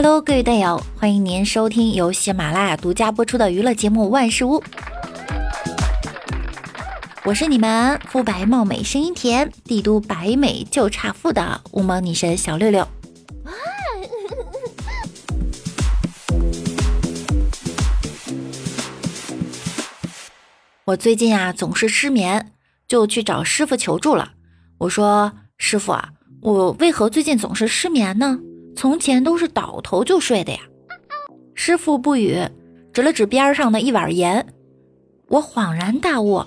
Hello，各位队友，欢迎您收听由喜马拉雅独家播出的娱乐节目《万事屋》。我是你们肤白貌美、声音甜、帝都白美就差富的乌蒙女神小六六。我最近啊总是失眠，就去找师傅求助了。我说：“师傅啊，我为何最近总是失眠呢？从前都是倒头就睡的呀。”师傅不语，指了指边上的一碗盐。我恍然大悟：“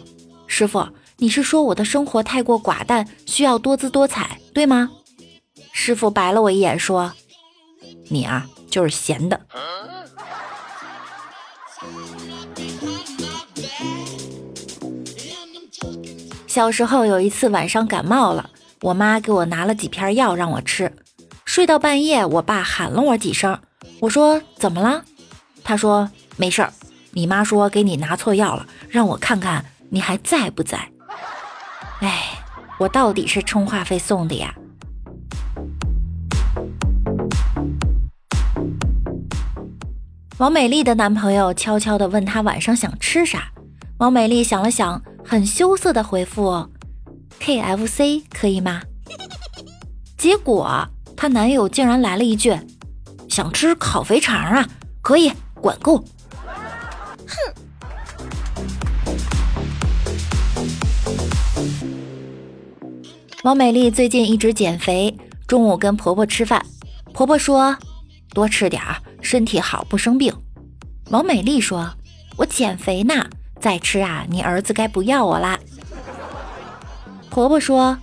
师傅，你是说我的生活太过寡淡，需要多姿多彩，对吗？”师傅白了我一眼说：“你啊，就是闲的。”小时候有一次晚上感冒了，我妈给我拿了几片药让我吃。睡到半夜，我爸喊了我几声，我说怎么了？他说没事儿。你妈说给你拿错药了，让我看看你还在不在。哎，我到底是充话费送的呀。王美丽的男朋友悄悄地问她晚上想吃啥，王美丽想了想。很羞涩的回复：“KFC 可以吗？”结果她男友竟然来了一句：“想吃烤肥肠啊，可以管够。”哼！王美丽最近一直减肥，中午跟婆婆吃饭，婆婆说：“多吃点儿，身体好不生病。”王美丽说：“我减肥呢。”再吃啊，你儿子该不要我啦。婆婆说：“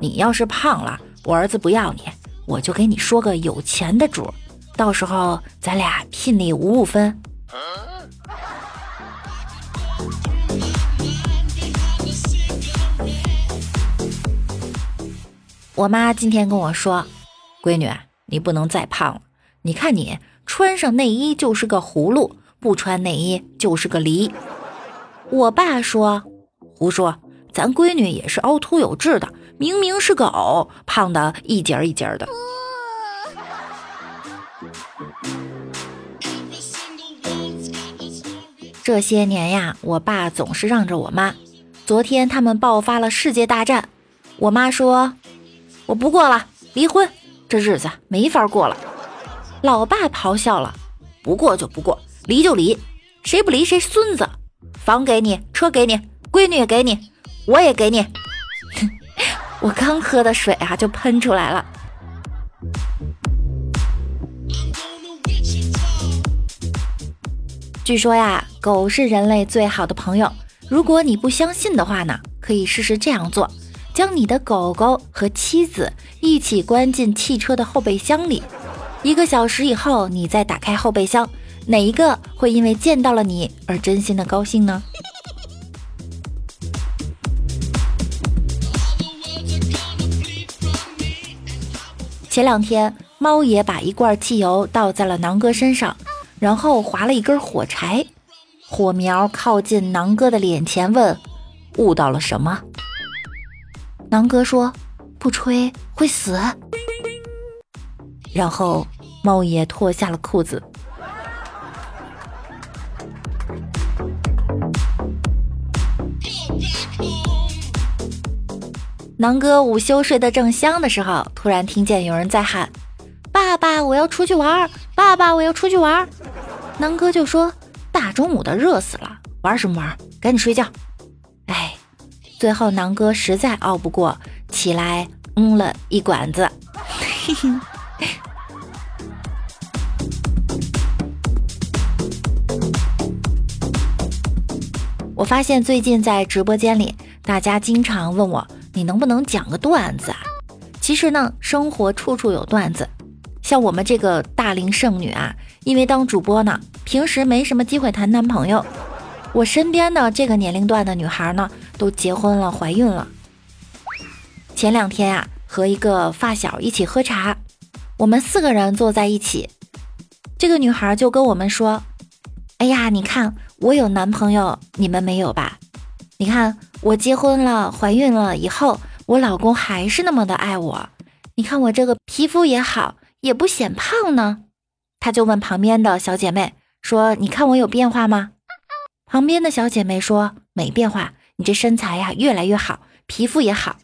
你要是胖了，我儿子不要你，我就给你说个有钱的主，到时候咱俩聘礼五五分。”我妈今天跟我说：“闺女，你不能再胖了，你看你穿上内衣就是个葫芦，不穿内衣就是个梨。”我爸说：“胡说，咱闺女也是凹凸有致的，明明是个藕，胖的一截一截的。”这些年呀，我爸总是让着我妈。昨天他们爆发了世界大战，我妈说：“我不过了，离婚，这日子没法过了。”老爸咆哮了：“不过就不过，离就离，谁不离谁孙子。”房给你，车给你，闺女也给你，我也给你。我刚喝的水啊，就喷出来了。据说呀，狗是人类最好的朋友。如果你不相信的话呢，可以试试这样做：将你的狗狗和妻子一起关进汽车的后备箱里，一个小时以后，你再打开后备箱。哪一个会因为见到了你而真心的高兴呢？前两天，猫爷把一罐汽油倒在了囊哥身上，然后划了一根火柴，火苗靠近囊哥的脸前，问：“悟到了什么？”囊哥说：“不吹会死。”然后，猫爷脱下了裤子。囊哥午休睡得正香的时候，突然听见有人在喊：“爸爸，我要出去玩！爸爸，我要出去玩！”囊哥就说：“大中午的热死了，玩什么玩？赶紧睡觉！”哎，最后囊哥实在熬不过，起来嗯了一管子。我发现最近在直播间里，大家经常问我。你能不能讲个段子啊？其实呢，生活处处有段子。像我们这个大龄剩女啊，因为当主播呢，平时没什么机会谈男朋友。我身边的这个年龄段的女孩呢，都结婚了，怀孕了。前两天啊，和一个发小一起喝茶，我们四个人坐在一起，这个女孩就跟我们说：“哎呀，你看我有男朋友，你们没有吧？”你看，我结婚了，怀孕了以后，我老公还是那么的爱我。你看我这个皮肤也好，也不显胖呢。他就问旁边的小姐妹说：“你看我有变化吗？”旁边的小姐妹说：“没变化，你这身材呀越来越好，皮肤也好。”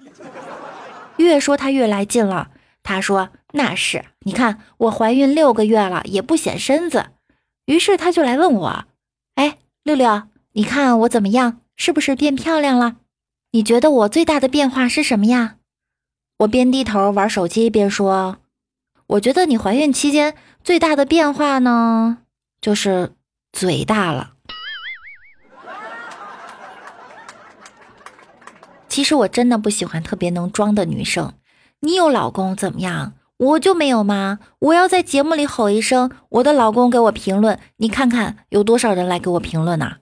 越说她越来劲了。她说：“那是，你看我怀孕六个月了也不显身子。”于是他就来问我：“哎，六六，你看我怎么样？是不是变漂亮了？你觉得我最大的变化是什么呀？”我边低头玩手机边说：“我觉得你怀孕期间最大的变化呢，就是嘴大了。其实我真的不喜欢特别能装的女生。你有老公怎么样？”我就没有吗？我要在节目里吼一声，我的老公给我评论，你看看有多少人来给我评论呢？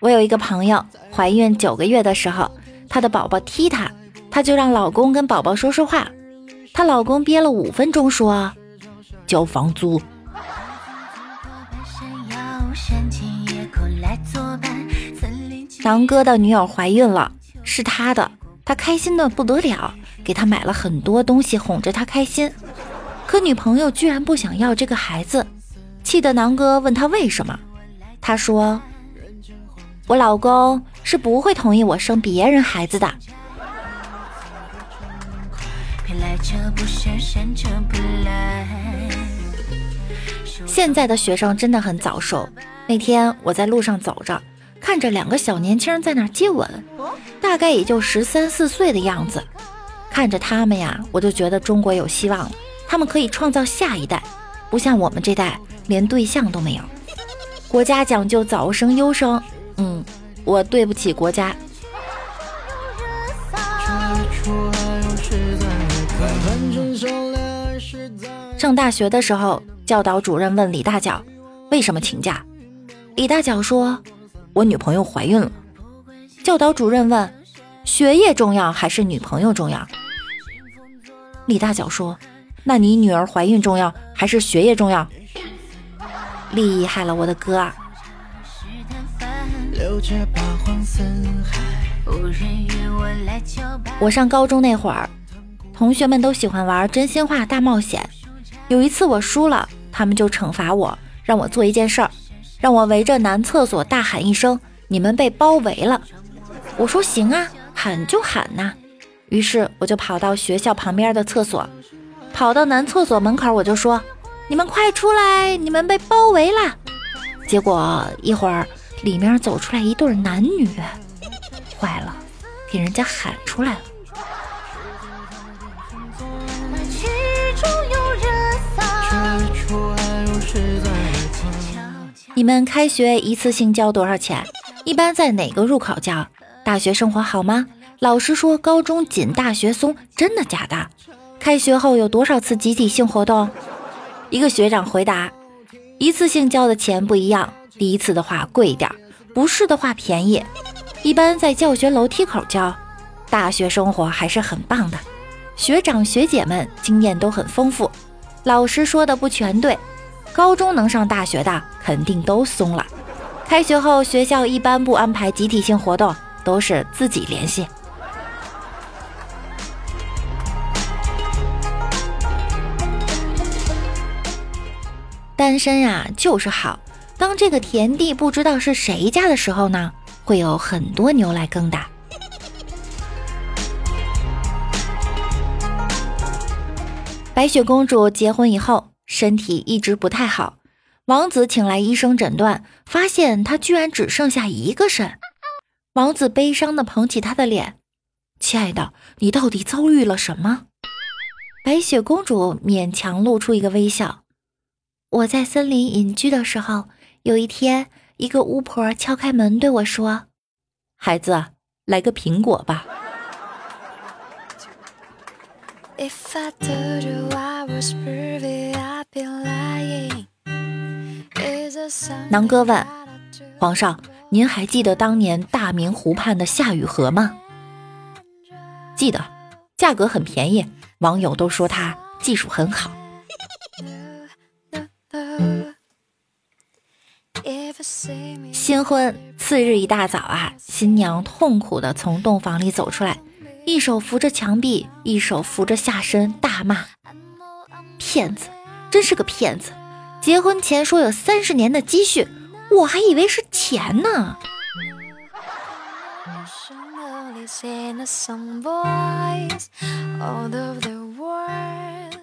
我有一个朋友怀孕九个月的时候，她的宝宝踢她，她就让老公跟宝宝说说话，她老公憋了五分钟说：“交房租。”狼哥的女友怀孕了，是他的，他开心的不得了，给他买了很多东西哄着他开心。可女朋友居然不想要这个孩子，气得狼哥问他为什么，他说：“我老公是不会同意我生别人孩子的。”现在的学生真的很早熟。那天我在路上走着。看着两个小年轻在那接吻，大概也就十三四岁的样子。看着他们呀，我就觉得中国有希望了。他们可以创造下一代，不像我们这代连对象都没有。国家讲究早生优生，嗯，我对不起国家。上大学的时候，教导主任问李大脚为什么请假，李大脚说。我女朋友怀孕了，教导主任问：“学业重要还是女朋友重要？”李大脚说：“那你女儿怀孕重要还是学业重要？”厉害了，我的哥啊！我上高中那会儿，同学们都喜欢玩真心话大冒险。有一次我输了，他们就惩罚我，让我做一件事儿。让我围着男厕所大喊一声：“你们被包围了！”我说：“行啊，喊就喊呐。”于是我就跑到学校旁边的厕所，跑到男厕所门口，我就说：“你们快出来，你们被包围了！”结果一会儿里面走出来一对男女，坏了，给人家喊出来了。你们开学一次性交多少钱？一般在哪个入口交？大学生活好吗？老师说高中紧，大学松，真的假的？开学后有多少次集体性活动？一个学长回答：一次性交的钱不一样，第一次的话贵一点，不是的话便宜。一般在教学楼梯口教。大学生活还是很棒的，学长学姐们经验都很丰富。老师说的不全对。高中能上大学的肯定都松了。开学后学校一般不安排集体性活动，都是自己联系。单身呀就是好。当这个田地不知道是谁家的时候呢，会有很多牛来耕的。白雪公主结婚以后。身体一直不太好，王子请来医生诊断，发现他居然只剩下一个肾。王子悲伤地捧起她的脸：“亲爱的，你到底遭遇了什么？”白雪公主勉强露出一个微笑：“我在森林隐居的时候，有一天，一个巫婆敲开门对我说：‘孩子，来个苹果吧。’”南哥问皇上：“您还记得当年大明湖畔的夏雨荷吗？”记得，价格很便宜，网友都说它技术很好。新婚次日一大早啊，新娘痛苦地从洞房里走出来，一手扶着墙壁，一手扶着下身，大骂：“骗子，真是个骗子！结婚前说有三十年的积蓄，我还以为是钱呢。”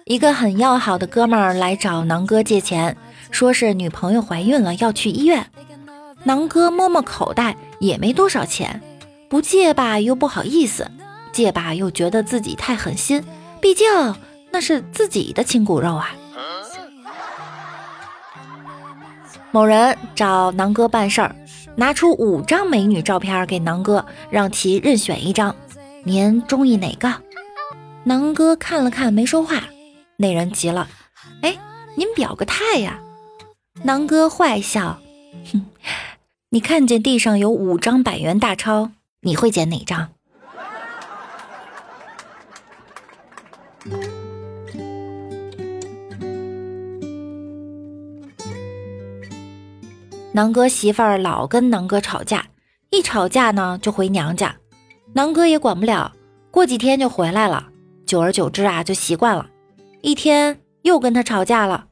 一个很要好的哥们儿来找囊哥借钱，说是女朋友怀孕了要去医院。囊哥摸摸口袋，也没多少钱，不借吧又不好意思，借吧又觉得自己太狠心，毕竟那是自己的亲骨肉啊。某人找囊哥办事儿，拿出五张美女照片给囊哥，让其任选一张，您中意哪个？囊哥看了看，没说话。那人急了，哎，您表个态呀！囊哥坏笑，哼，你看见地上有五张百元大钞，你会捡哪张？囊哥媳妇儿老跟囊哥吵架，一吵架呢就回娘家，囊哥也管不了，过几天就回来了，久而久之啊就习惯了。一天又跟他吵架了，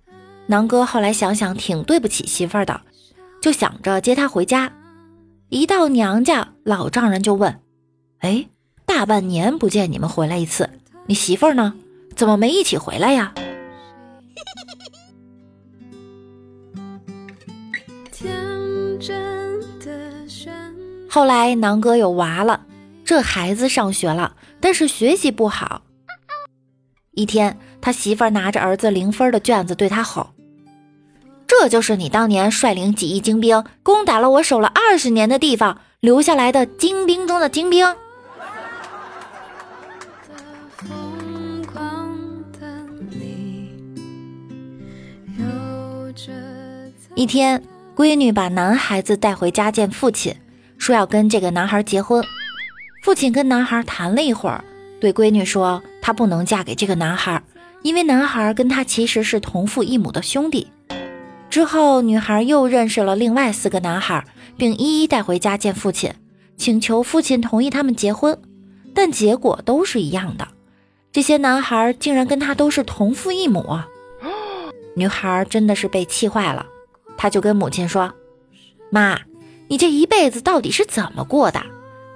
囊哥后来想想挺对不起媳妇儿的，就想着接她回家。一到娘家，老丈人就问：“哎，大半年不见你们回来一次，你媳妇儿呢？怎么没一起回来呀？”后来南哥有娃了，这孩子上学了，但是学习不好。一天，他媳妇儿拿着儿子零分的卷子对他吼：“这就是你当年率领几亿精兵攻打了我守了二十年的地方留下来的精兵中的精兵。”一天，闺女把男孩子带回家见父亲，说要跟这个男孩结婚。父亲跟男孩谈了一会儿，对闺女说。她不能嫁给这个男孩，因为男孩跟她其实是同父异母的兄弟。之后，女孩又认识了另外四个男孩，并一一带回家见父亲，请求父亲同意他们结婚。但结果都是一样的，这些男孩竟然跟她都是同父异母。女孩真的是被气坏了，她就跟母亲说：“妈，你这一辈子到底是怎么过的？”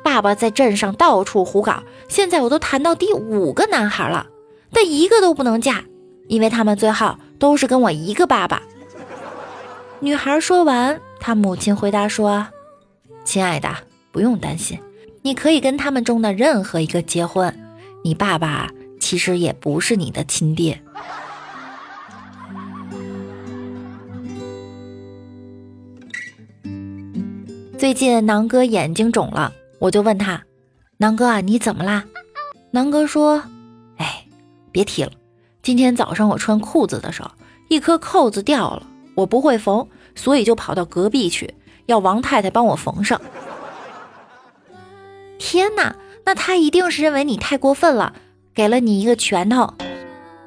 爸爸在镇上到处胡搞，现在我都谈到第五个男孩了，但一个都不能嫁，因为他们最后都是跟我一个爸爸。女孩说完，她母亲回答说：“亲爱的，不用担心，你可以跟他们中的任何一个结婚，你爸爸其实也不是你的亲爹。”最近囊哥眼睛肿了。我就问他，囊哥啊，你怎么啦？囊哥说：“哎，别提了，今天早上我穿裤子的时候，一颗扣子掉了，我不会缝，所以就跑到隔壁去，要王太太帮我缝上。天哪，那他一定是认为你太过分了，给了你一个拳头。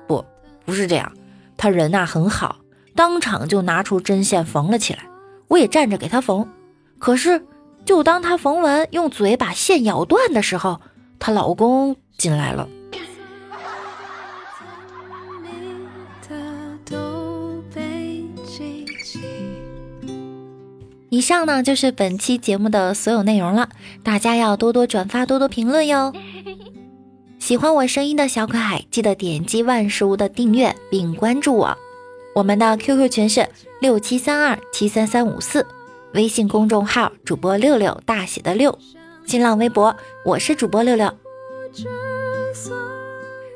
不，不是这样，他人呐很好，当场就拿出针线缝了起来，我也站着给他缝，可是。”就当她缝完，用嘴把线咬断的时候，她老公进来了。以上呢就是本期节目的所有内容了，大家要多多转发，多多评论哟。喜欢我声音的小可爱，记得点击万事屋的订阅并关注我。我们的 QQ 群是六七三二七三三五四。微信公众号主播六六大写的六，新浪微博我是主播六六。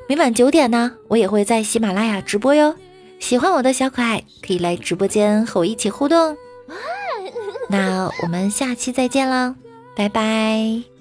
每晚九点呢，我也会在喜马拉雅直播哟。喜欢我的小可爱可以来直播间和我一起互动。那我们下期再见了，拜拜。